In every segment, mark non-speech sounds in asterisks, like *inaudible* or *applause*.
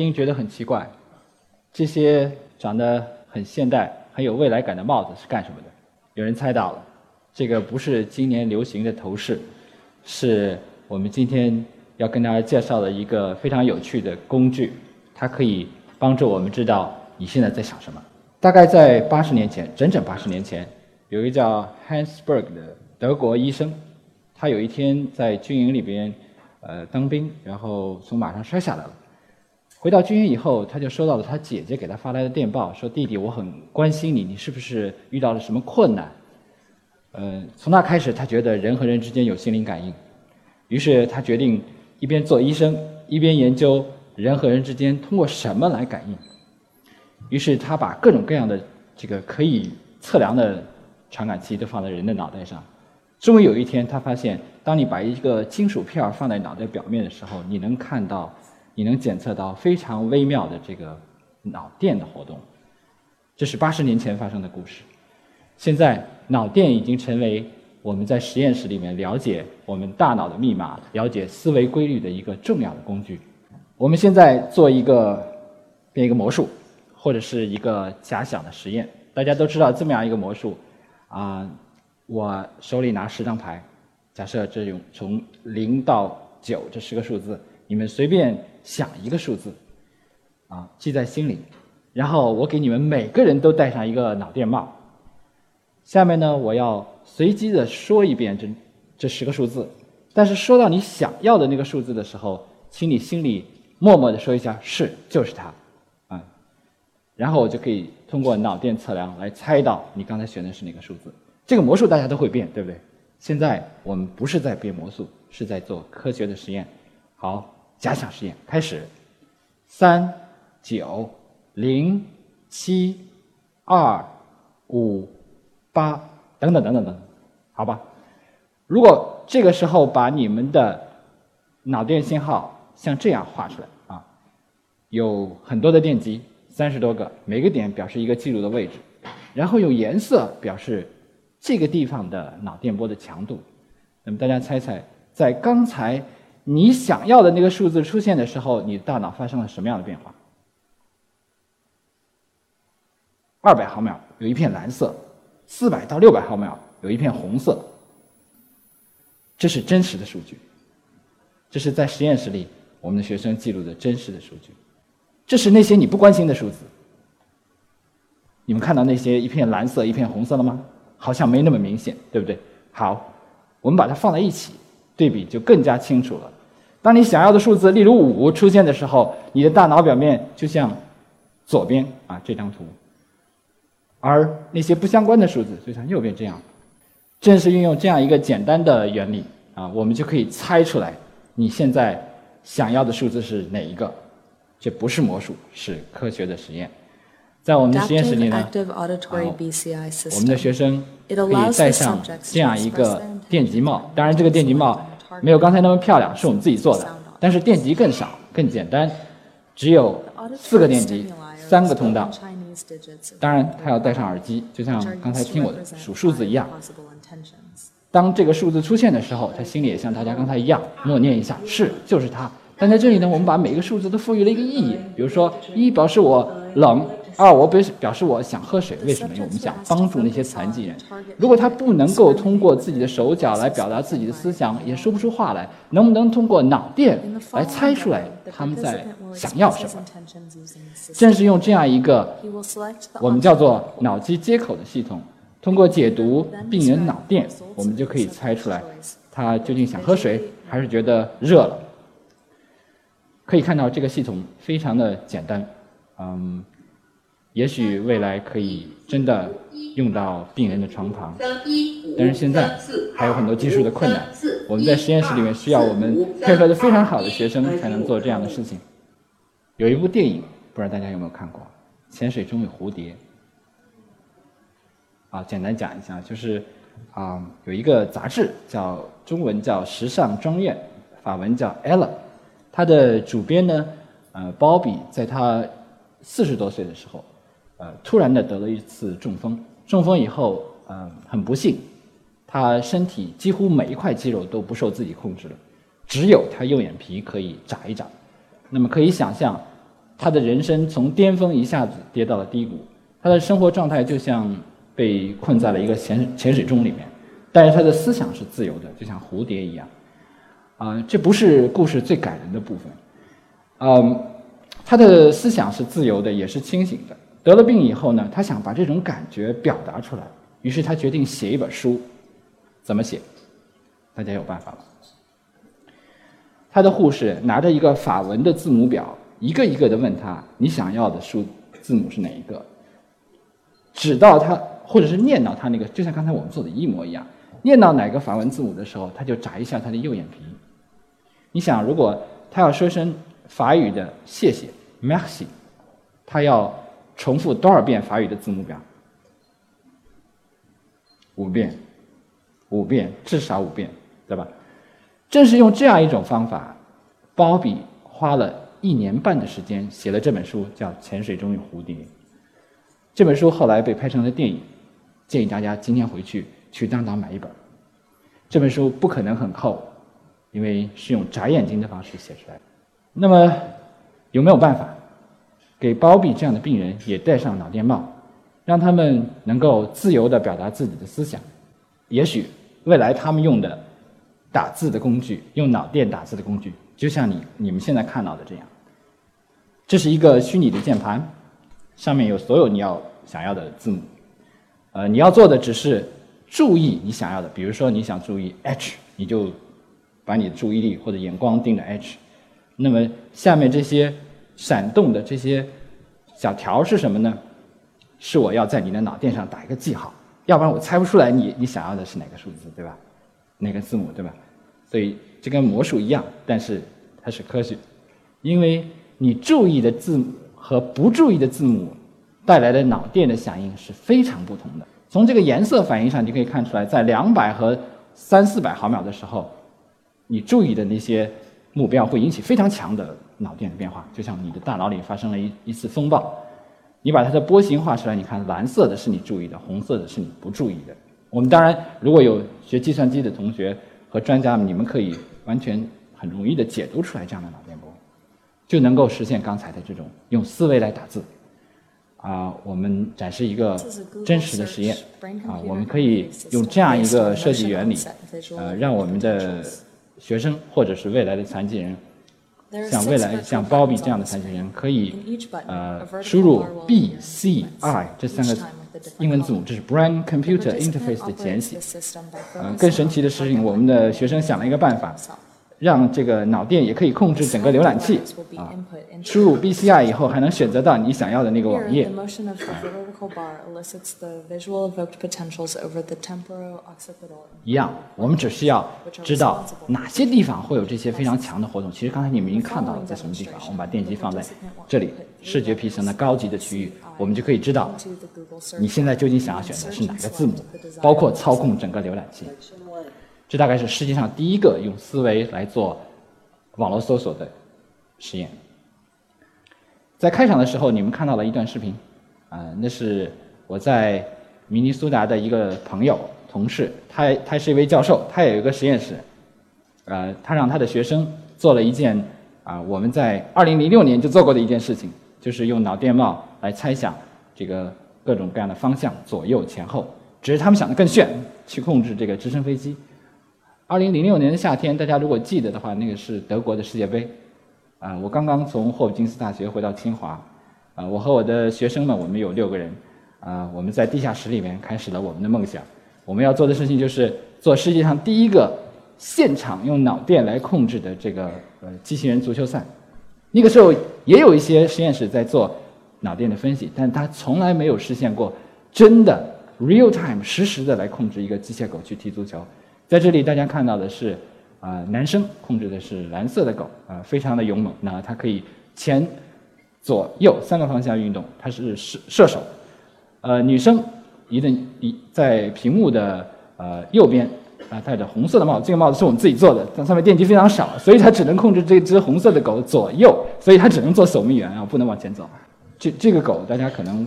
大家一定觉得很奇怪，这些长得很现代、很有未来感的帽子是干什么的？有人猜到了，这个不是今年流行的头饰，是我们今天要跟大家介绍的一个非常有趣的工具，它可以帮助我们知道你现在在想什么。大概在八十年前，整整八十年前，有一个叫 Hans Berg 的德国医生，他有一天在军营里边，呃，当兵，然后从马上摔下来了。回到军营以后，他就收到了他姐姐给他发来的电报，说：“弟弟，我很关心你，你是不是遇到了什么困难？”呃，从那开始，他觉得人和人之间有心灵感应，于是他决定一边做医生，一边研究人和人之间通过什么来感应。于是他把各种各样的这个可以测量的传感器都放在人的脑袋上。终于有一天，他发现，当你把一个金属片放在脑袋表面的时候，你能看到，你能检测到非常微妙的这个脑电的活动。这是八十年前发生的故事。现在，脑电已经成为我们在实验室里面了解我们大脑的密码、了解思维规律的一个重要的工具。我们现在做一个变一个魔术。或者是一个假想的实验，大家都知道这么样一个魔术，啊，我手里拿十张牌，假设这种从零到九这十个数字，你们随便想一个数字，啊，记在心里，然后我给你们每个人都戴上一个脑电帽。下面呢，我要随机的说一遍这这十个数字，但是说到你想要的那个数字的时候，请你心里默默的说一下是，就是它。啊然后我就可以通过脑电测量来猜到你刚才选的是哪个数字。这个魔术大家都会变，对不对？现在我们不是在变魔术，是在做科学的实验。好，假想实验开始：三、九、零、七、二、五、八，等等等等等，好吧？如果这个时候把你们的脑电信号像这样画出来啊，有很多的电极。三十多个，每个点表示一个记录的位置，然后用颜色表示这个地方的脑电波的强度。那么大家猜猜，在刚才你想要的那个数字出现的时候，你大脑发生了什么样的变化？二百毫秒有一片蓝色，四百到六百毫秒有一片红色。这是真实的数据，这是在实验室里我们的学生记录的真实的数据。这是那些你不关心的数字。你们看到那些一片蓝色、一片红色了吗？好像没那么明显，对不对？好，我们把它放在一起，对比就更加清楚了。当你想要的数字，例如五出现的时候，你的大脑表面就像左边啊这张图，而那些不相关的数字就像右边这样。正是运用这样一个简单的原理啊，我们就可以猜出来你现在想要的数字是哪一个。这不是魔术，是科学的实验。在我们的实验室里呢，我们的学生可以戴上这样一个电极帽。当然，这个电极帽没有刚才那么漂亮，是我们自己做的。但是电极更少、更简单，只有四个电极，三个通道。当然，他要戴上耳机，就像刚才听我的数数字一样。当这个数字出现的时候，他心里也像大家刚才一样默念一下：“是，就是它。”但在这里呢，我们把每个数字都赋予了一个意义。比如说，一表示我冷，二我表示表示我想喝水。为什么？因为我们想帮助那些残疾人。如果他不能够通过自己的手脚来表达自己的思想，也说不出话来，能不能通过脑电来猜出来他们在想要什么？正是用这样一个我们叫做脑机接口的系统，通过解读病人脑电，我们就可以猜出来他究竟想喝水还是觉得热了。可以看到这个系统非常的简单，嗯，也许未来可以真的用到病人的床旁，但是现在还有很多技术的困难。我们在实验室里面需要我们配合的非常好的学生才能做这样的事情。有一部电影，不知道大家有没有看过，《潜水中的蝴蝶》。啊，简单讲一下，就是啊，有一个杂志叫中文叫《时尚庄院》，法文叫《Ella》。它的主编呢，呃，鲍比在他四十多岁的时候，呃，突然的得了一次中风。中风以后，呃，很不幸，他身体几乎每一块肌肉都不受自己控制了，只有他右眼皮可以眨一眨。那么可以想象，他的人生从巅峰一下子跌到了低谷，他的生活状态就像被困在了一个潜潜水钟里面，但是他的思想是自由的，就像蝴蝶一样。啊，这不是故事最感人的部分。嗯，他的思想是自由的，也是清醒的。得了病以后呢，他想把这种感觉表达出来，于是他决定写一本书。怎么写？大家有办法吗？他的护士拿着一个法文的字母表。一个一个的问他，你想要的数字母是哪一个？直到他，或者是念到他那个，就像刚才我们做的一模一样。念到哪个法文字母的时候，他就眨一下他的右眼皮。你想，如果他要说声法语的谢谢，merci，他要重复多少遍法语的字母表？五遍，五遍，至少五遍，对吧？正是用这样一种方法，鲍比花了。一年半的时间写了这本书，叫《潜水中与蝴蝶》。这本书后来被拍成了电影，建议大家今天回去去当当买一本。这本书不可能很厚，因为是用眨眼睛的方式写出来的。那么有没有办法给包庇这样的病人也戴上脑电帽，让他们能够自由地表达自己的思想？也许未来他们用的打字的工具，用脑电打字的工具。就像你你们现在看到的这样，这是一个虚拟的键盘，上面有所有你要想要的字母，呃，你要做的只是注意你想要的，比如说你想注意 H，你就把你的注意力或者眼光盯着 H，那么下面这些闪动的这些小条是什么呢？是我要在你的脑电上打一个记号，要不然我猜不出来你你想要的是哪个数字，对吧？哪个字母，对吧？所以。这跟魔术一样，但是它是科学，因为你注意的字母和不注意的字母带来的脑电的响应是非常不同的。从这个颜色反应上，你可以看出来，在两百和三四百毫秒的时候，你注意的那些目标会引起非常强的脑电的变化，就像你的大脑里发生了一一次风暴。你把它的波形画出来，你看蓝色的是你注意的，红色的是你不注意的。我们当然如果有学计算机的同学和专家，你们可以。完全很容易的解读出来这样的脑电波，就能够实现刚才的这种用思维来打字。啊，我们展示一个真实的实验。啊，我们可以用这样一个设计原理，呃，让我们的学生或者是未来的残疾人，像未来像鲍比这样的残疾人，可以呃输入 B C I 这三个英文字母，这是 Brain Computer Interface 的简写。嗯，更神奇的是，我们的学生想了一个办法。让这个脑电也可以控制整个浏览器 *laughs* 啊，输入 BCI 以后还能选择到你想要的那个网页。一样，我们只需要知道哪些地方会有这些非常强的活动。其实刚才你们已经看到了在什么地方，我们把电机放在这里，视觉皮层的高级的区域，我们就可以知道你现在究竟想要选择是哪个字母，包括操控整个浏览器。这大概是世界上第一个用思维来做网络搜索的实验。在开场的时候，你们看到了一段视频，啊，那是我在明尼苏达的一个朋友、同事，他他是一位教授，他有一个实验室，呃，他让他的学生做了一件啊，我们在二零零六年就做过的一件事情，就是用脑电帽来猜想这个各种各样的方向，左右前后，只是他们想的更炫，去控制这个直升飞机。二零零六年的夏天，大家如果记得的话，那个是德国的世界杯，啊，我刚刚从霍普金斯大学回到清华，啊，我和我的学生们，我们有六个人，啊，我们在地下室里面开始了我们的梦想。我们要做的事情就是做世界上第一个现场用脑电来控制的这个呃机器人足球赛。那个时候也有一些实验室在做脑电的分析，但他从来没有实现过真的 real time 实时的来控制一个机械狗去踢足球。在这里，大家看到的是，啊，男生控制的是蓝色的狗，啊，非常的勇猛。那它可以前、左、右三个方向运动，它是射射手。呃，女生一定一在屏幕的呃右边，啊，戴着红色的帽子。这个帽子是我们自己做的，但上面电机非常少，所以它只能控制这只红色的狗左右，所以它只能做守门员啊，不能往前走。这这个狗大家可能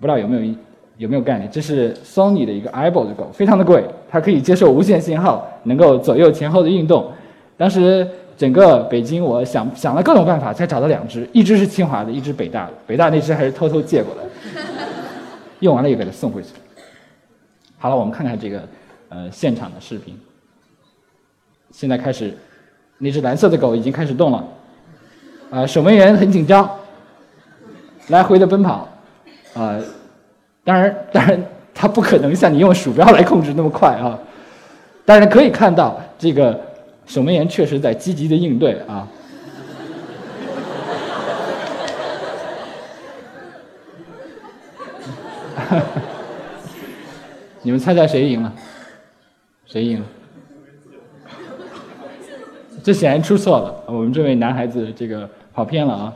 不知道有没有。有没有概念？这是 Sony 的一个 Eyeball 的狗，非常的贵，它可以接受无线信号，能够左右前后的运动。当时整个北京，我想想了各种办法，才找到两只，一只是清华的，一只北大的。北大那只还是偷偷借过来，用完了又给它送回去。好了，我们看看这个呃现场的视频。现在开始，那只蓝色的狗已经开始动了，啊，守门员很紧张，来回的奔跑，啊，当然当然，它不可能像你用鼠标来控制那么快啊。当然可以看到，这个守门员确实在积极的应对啊。*laughs* 你们猜猜谁赢了？谁赢了？这显然出错了，我们这位男孩子这个跑偏了啊。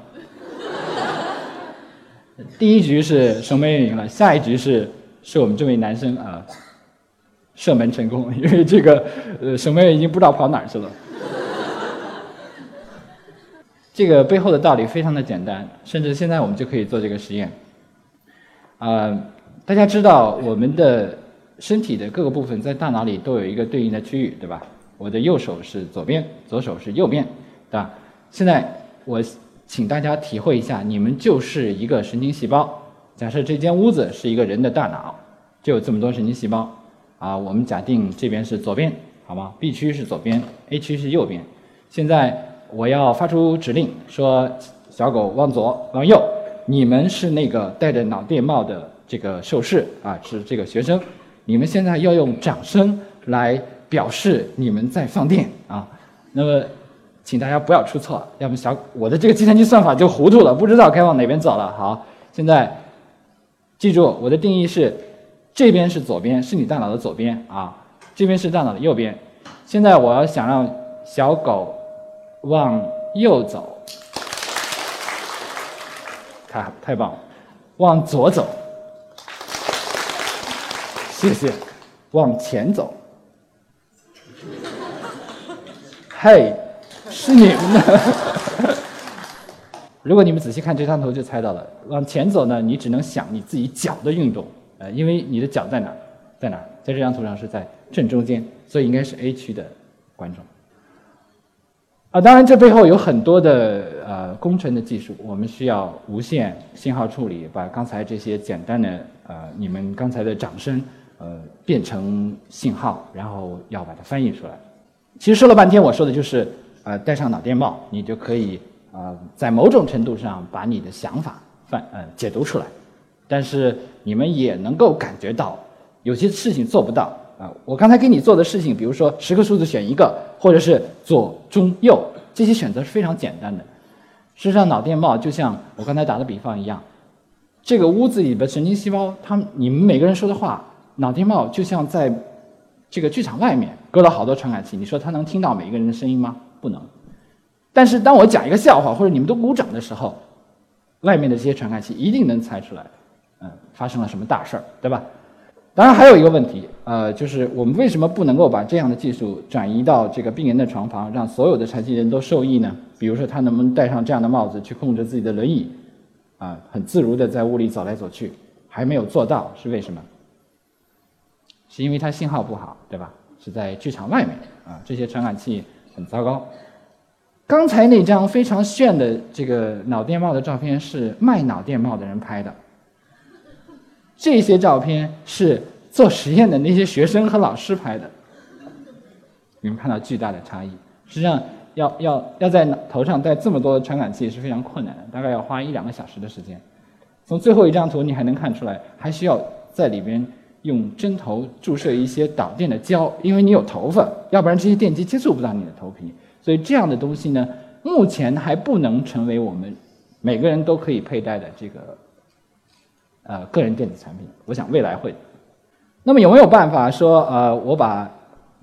第一局是守门员赢了，下一局是是我们这位男生啊。射门成功，因为这个呃守门员已经不知道跑哪儿去了。这个背后的道理非常的简单，甚至现在我们就可以做这个实验。啊，大家知道我们的身体的各个部分在大脑里都有一个对应的区域，对吧？我的右手是左边，左手是右边，对吧？现在我请大家体会一下，你们就是一个神经细胞。假设这间屋子是一个人的大脑，就有这么多神经细胞。啊，我们假定这边是左边，好吗？B 区是左边，A 区是右边。现在我要发出指令，说小狗往左，往右。你们是那个戴着脑电帽的这个受试啊，是这个学生。你们现在要用掌声来表示你们在放电啊。那么，请大家不要出错，要不小我的这个计算机算法就糊涂了，不知道该往哪边走了。好，现在记住我的定义是。这边是左边，是你大脑的左边啊，这边是大脑的右边。现在我要想让小狗往右走，太太棒了，往左走，谢谢，往前走，嘿，是你们的。*laughs* 如果你们仔细看这张图就猜到了，往前走呢，你只能想你自己脚的运动。呃，因为你的脚在哪，在哪，在这张图上是在正中间，所以应该是 A 区的观众。啊，当然这背后有很多的呃工程的技术，我们需要无线信号处理，把刚才这些简单的呃你们刚才的掌声呃变成信号，然后要把它翻译出来。其实说了半天，我说的就是呃戴上脑电帽，你就可以啊在某种程度上把你的想法反呃解读出来。但是你们也能够感觉到，有些事情做不到啊！我刚才给你做的事情，比如说十个数字选一个，或者是左中右，这些选择是非常简单的。事实上，脑电帽就像我刚才打的比方一样，这个屋子里的神经细胞，他们你们每个人说的话，脑电帽就像在这个剧场外面搁了好多传感器，你说它能听到每一个人的声音吗？不能。但是当我讲一个笑话，或者你们都鼓掌的时候，外面的这些传感器一定能猜出来。嗯，发生了什么大事儿，对吧？当然还有一个问题，呃，就是我们为什么不能够把这样的技术转移到这个病人的床旁，让所有的残疾人都受益呢？比如说，他能不能戴上这样的帽子去控制自己的轮椅，啊，很自如的在屋里走来走去？还没有做到，是为什么？是因为它信号不好，对吧？是在剧场外面啊，这些传感器很糟糕。刚才那张非常炫的这个脑电帽的照片是卖脑电帽的人拍的。这些照片是做实验的那些学生和老师拍的，你们看到巨大的差异。实际上，要要要在头上戴这么多传感器是非常困难的，大概要花一两个小时的时间。从最后一张图你还能看出来，还需要在里边用针头注射一些导电的胶，因为你有头发，要不然这些电极接触不到你的头皮。所以这样的东西呢，目前还不能成为我们每个人都可以佩戴的这个。呃，个人电子产品，我想未来会。那么有没有办法说，呃，我把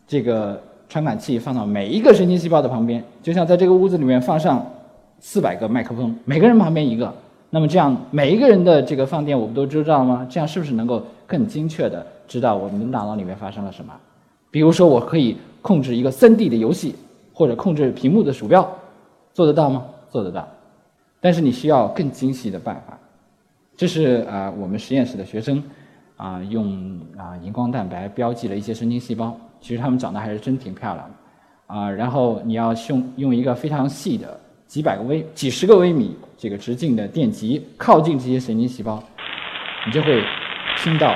这个传感器放到每一个神经细胞的旁边，就像在这个屋子里面放上四百个麦克风，每个人旁边一个，那么这样每一个人的这个放电我们都知道吗？这样是不是能够更精确的知道我们的大脑里面发生了什么？比如说，我可以控制一个三 D 的游戏，或者控制屏幕的鼠标，做得到吗？做得到，但是你需要更精细的办法。这是啊，我们实验室的学生啊，用啊荧光蛋白标记了一些神经细胞。其实他们长得还是真挺漂亮的啊，然后你要用用一个非常细的几百个微、几十个微米这个直径的电极靠近这些神经细胞，你就会听到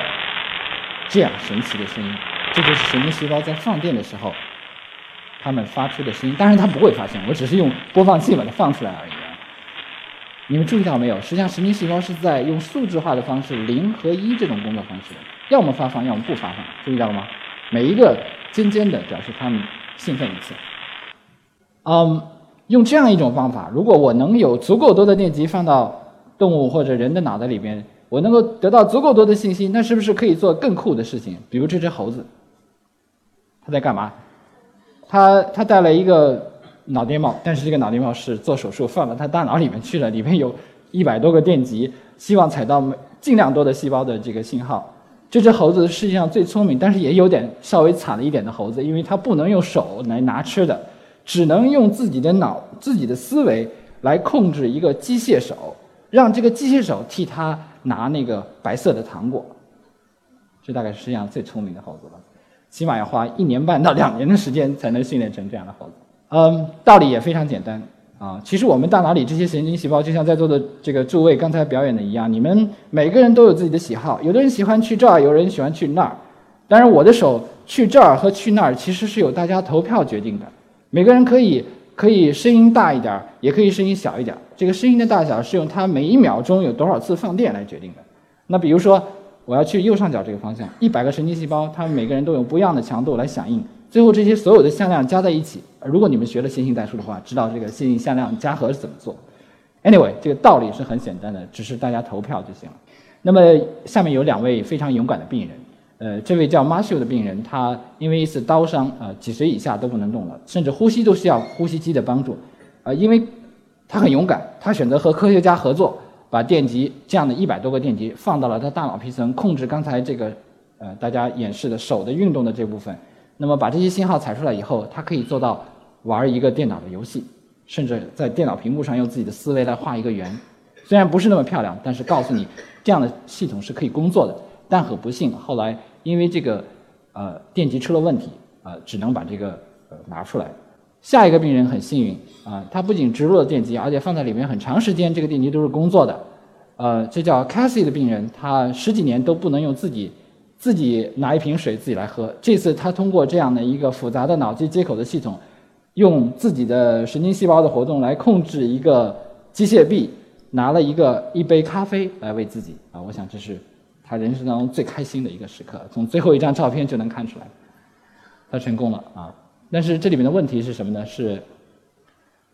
这样神奇的声音。这就是神经细胞在放电的时候，它们发出的声音。当然它不会发声，我只是用播放器把它放出来而已。你们注意到没有？实际上神经细胞是在用数字化的方式，零和一这种工作方式，要么发放，要么不发放。注意到了吗？每一个尖尖的表示它们兴奋一次。嗯，用这样一种方法，如果我能有足够多的电极放到动物或者人的脑袋里边，我能够得到足够多的信息，那是不是可以做更酷的事情？比如这只猴子，它在干嘛？它它戴了一个。脑电帽，但是这个脑电帽是做手术放到它大脑里面去了，里面有 *laughs* 一百多个电极，希望采到尽量多的细胞的这个信号。这只猴子世界上最聪明，但是也有点稍微惨了一点的猴子，因为它不能用手来拿吃的，只能用自己的脑、自己的思维来控制一个机械手，让这个机械手替它拿那个白色的糖果。这大概是世界上最聪明的猴子了，起码要花一年半到两年的时间才能训练成这样的猴子。嗯，道理也非常简单啊。其实我们大脑里这些神经细胞，就像在座的这个诸位刚才表演的一样，你们每个人都有自己的喜好。有的人喜欢去这儿，有人喜欢去那儿。当然，我的手去这儿和去那儿，其实是由大家投票决定的。每个人可以可以声音大一点，也可以声音小一点。这个声音的大小是用它每一秒钟有多少次放电来决定的。那比如说，我要去右上角这个方向，一百个神经细胞，它们每个人都有不一样的强度来响应。最后这些所有的向量加在一起，如果你们学了线性代数的话，知道这个线性向量加和是怎么做。Anyway，这个道理是很简单的，只是大家投票就行了。那么下面有两位非常勇敢的病人，呃，这位叫 Marshall 的病人，他因为一次刀伤，呃，脊髓以下都不能动了，甚至呼吸都需要呼吸机的帮助。呃，因为他很勇敢，他选择和科学家合作，把电极这样的一百多个电极放到了他大脑皮层，控制刚才这个呃大家演示的手的运动的这部分。那么把这些信号采出来以后，他可以做到玩一个电脑的游戏，甚至在电脑屏幕上用自己的思维来画一个圆。虽然不是那么漂亮，但是告诉你这样的系统是可以工作的。但很不幸，后来因为这个呃电极出了问题，呃只能把这个呃拿出来。下一个病人很幸运啊，他不仅植入了电极，而且放在里面很长时间，这个电极都是工作的。呃，这叫 Cassie 的病人，他十几年都不能用自己。自己拿一瓶水自己来喝。这次他通过这样的一个复杂的脑机接口的系统，用自己的神经细胞的活动来控制一个机械臂，拿了一个一杯咖啡来喂自己。啊，我想这是他人生当中最开心的一个时刻。从最后一张照片就能看出来，他成功了啊！但是这里面的问题是什么呢？是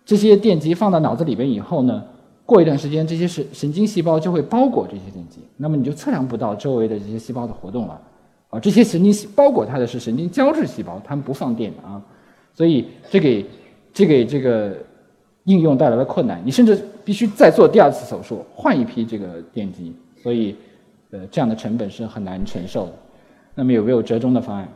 这些电极放到脑子里边以后呢？过一段时间，这些神神经细胞就会包裹这些电极，那么你就测量不到周围的这些细胞的活动了。啊，这些神经细包裹它的是神经胶质细胞，它们不放电啊，所以这给这给这个应用带来了困难。你甚至必须再做第二次手术，换一批这个电极，所以呃这样的成本是很难承受的。那么有没有折中的方案？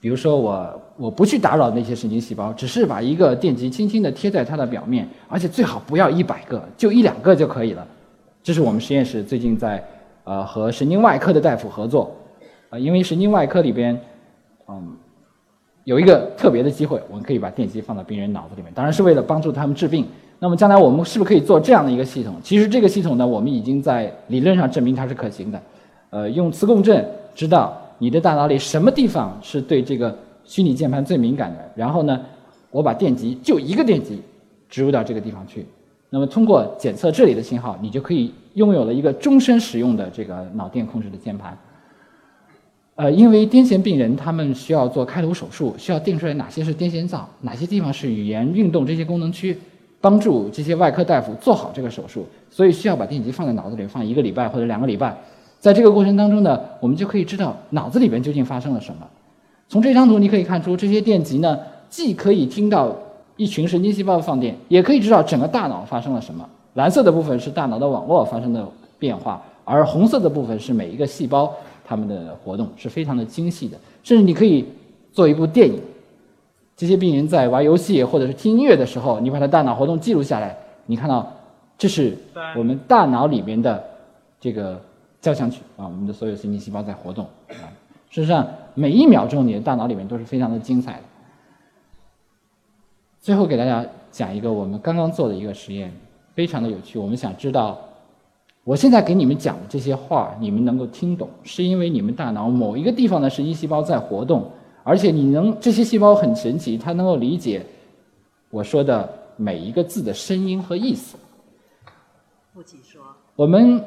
比如说我我不去打扰那些神经细胞，只是把一个电极轻轻地贴在它的表面，而且最好不要一百个，就一两个就可以了。这是我们实验室最近在呃和神经外科的大夫合作，啊，因为神经外科里边，嗯，有一个特别的机会，我们可以把电极放到病人脑子里面，当然是为了帮助他们治病。那么将来我们是不是可以做这样的一个系统？其实这个系统呢，我们已经在理论上证明它是可行的，呃，用磁共振知道。你的大脑里什么地方是对这个虚拟键盘最敏感的？然后呢，我把电极就一个电极植入到这个地方去，那么通过检测这里的信号，你就可以拥有了一个终身使用的这个脑电控制的键盘。呃，因为癫痫病人他们需要做开颅手术，需要定出来哪些是癫痫灶，哪些地方是语言、运动这些功能区，帮助这些外科大夫做好这个手术，所以需要把电极放在脑子里放一个礼拜或者两个礼拜。在这个过程当中呢，我们就可以知道脑子里边究竟发生了什么。从这张图你可以看出，这些电极呢，既可以听到一群神经细胞的放电，也可以知道整个大脑发生了什么。蓝色的部分是大脑的网络发生的变化，而红色的部分是每一个细胞它们的活动，是非常的精细的。甚至你可以做一部电影。这些病人在玩游戏或者是听音乐的时候，你把他大脑活动记录下来，你看到这是我们大脑里面的这个。交响曲啊，我们的所有神经细胞在活动啊。事实上，每一秒钟你的大脑里面都是非常的精彩的。最后给大家讲一个我们刚刚做的一个实验，非常的有趣。我们想知道，我现在给你们讲的这些话，你们能够听懂，是因为你们大脑某一个地方的神经细胞在活动，而且你能这些细胞很神奇，它能够理解我说的每一个字的声音和意思。父亲说：“我们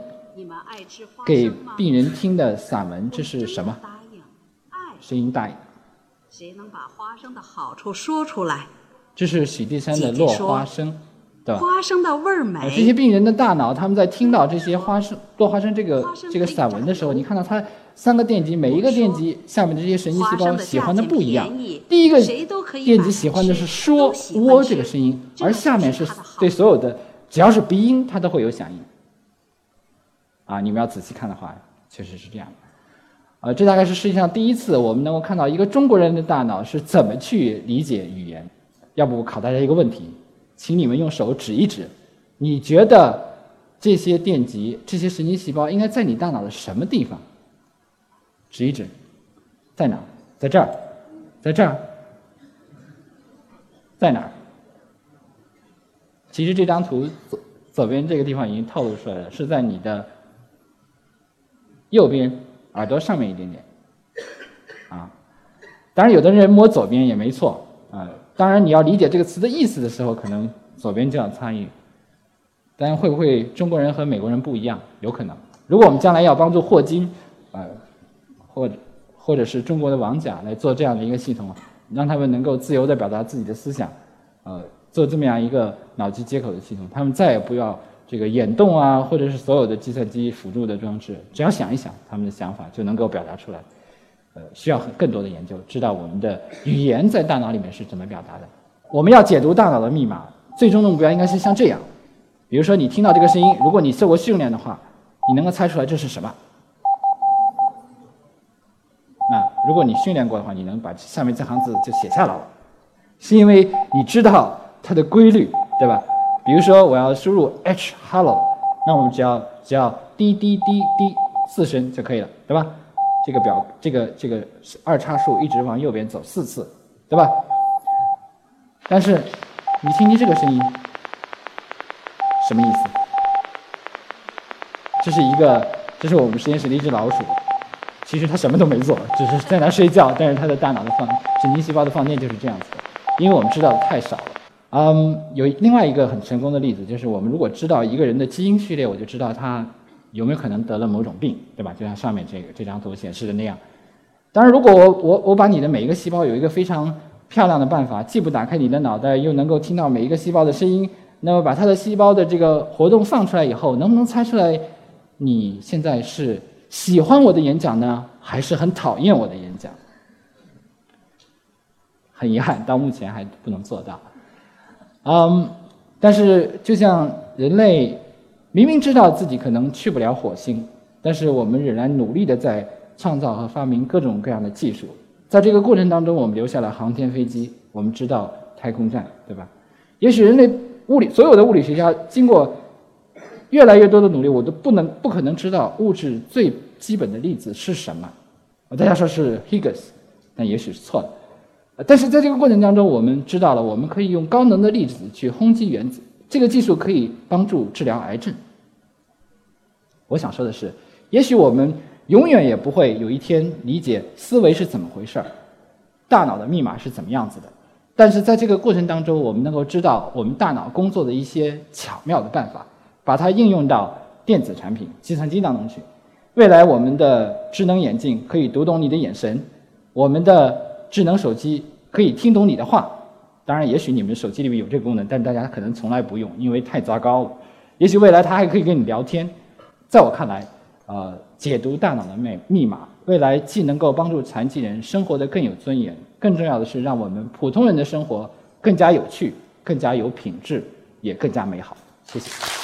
给？病人听的散文，这是什么？声音大。谁能把花生的好处说出来？这是许地山的落花生，对吧？花生的味儿美，这些。病人的大脑，他们在听到这些花生落花生这个这个散文的时候，你看到它三个电极，每一个电极下面的这些神经细胞喜欢的不一样。第一个电极喜欢的是说都喜欢喔这个声音，而下面是对所有的只要是鼻音，它都会有响应。啊，你们要仔细看的话，确实是这样的。呃，这大概是世界上第一次我们能够看到一个中国人的大脑是怎么去理解语言。要不我考大家一个问题，请你们用手指一指，你觉得这些电极、这些神经细胞应该在你大脑的什么地方？指一指，在哪？在这儿，在这儿，在哪儿？其实这张图左左边这个地方已经透露出来了，是在你的右边耳朵上面一点点，啊，当然有的人摸左边也没错啊。当然你要理解这个词的意思的时候，可能左边就要参与。但会不会中国人和美国人不一样？有可能。如果我们将来要帮助霍金，呃，或或者是中国的王甲来做这样的一个系统，让他们能够自由地表达自己的思想，呃，做这么样一个脑机接口的系统，他们再也不要这个眼动啊，或者是所有的计算机辅助的装置，只要想一想，他们的想法就能够表达出来。呃，需要更多的研究，知道我们的语言在大脑里面是怎么表达的。我们要解读大脑的密码，最终的目标应该是像这样。比如说，你听到这个声音，如果你受过训练的话，你能够猜出来这是什么？那如果你训练过的话，你能把下面这行字就写下来了，是因为你知道它的规律，对吧？比如说，我要输入 h hello，那我们只要只要滴滴滴滴四声就可以了，对吧？这个表这个这个二叉树一直往右边走四次，对吧？但是你听听这个声音，什么意思？这是一个，这是我们实验室的一只老鼠，其实它什么都没做，只是在那睡觉，但是它的大脑的放神经细胞的放电就是这样子的，因为我们知道的太少了。嗯，有另外一个很成功的例子，就是我们如果知道一个人的基因序列，我就知道他有没有可能得了某种病，对吧？就像上面这个这张图显示的那样。当然，如果我我我把你的每一个细胞有一个非常漂亮的办法，既不打开你的脑袋，又能够听到每一个细胞的声音，那么把它的细胞的这个活动放出来以后，能不能猜出来你现在是喜欢我的演讲呢，还是很讨厌我的演讲？很遗憾，到目前还不能做到。嗯，但是就像人类明明知道自己可能去不了火星，但是我们仍然努力的在创造和发明各种各样的技术。在这个过程当中，我们留下了航天飞机，我们知道太空站，对吧？也许人类物理所有的物理学家经过越来越多的努力，我都不能不可能知道物质最基本的粒子是什么。大家说是 Higgs，但也许是错的。但是在这个过程当中，我们知道了，我们可以用高能的粒子去轰击原子，这个技术可以帮助治疗癌症。我想说的是，也许我们永远也不会有一天理解思维是怎么回事儿，大脑的密码是怎么样子的。但是在这个过程当中，我们能够知道我们大脑工作的一些巧妙的办法，把它应用到电子产品、计算机当中去。未来我们的智能眼镜可以读懂你的眼神，我们的智能手机可以听懂你的话。当然，也许你们手机里面有这个功能，但大家可能从来不用，因为太糟糕了。也许未来它还可以跟你聊天。在我看来，呃，解读大脑的密密码，未来既能够帮助残疾人生活得更有尊严，更重要的是让我们普通人的生活更加有趣、更加有品质，也更加美好。谢谢。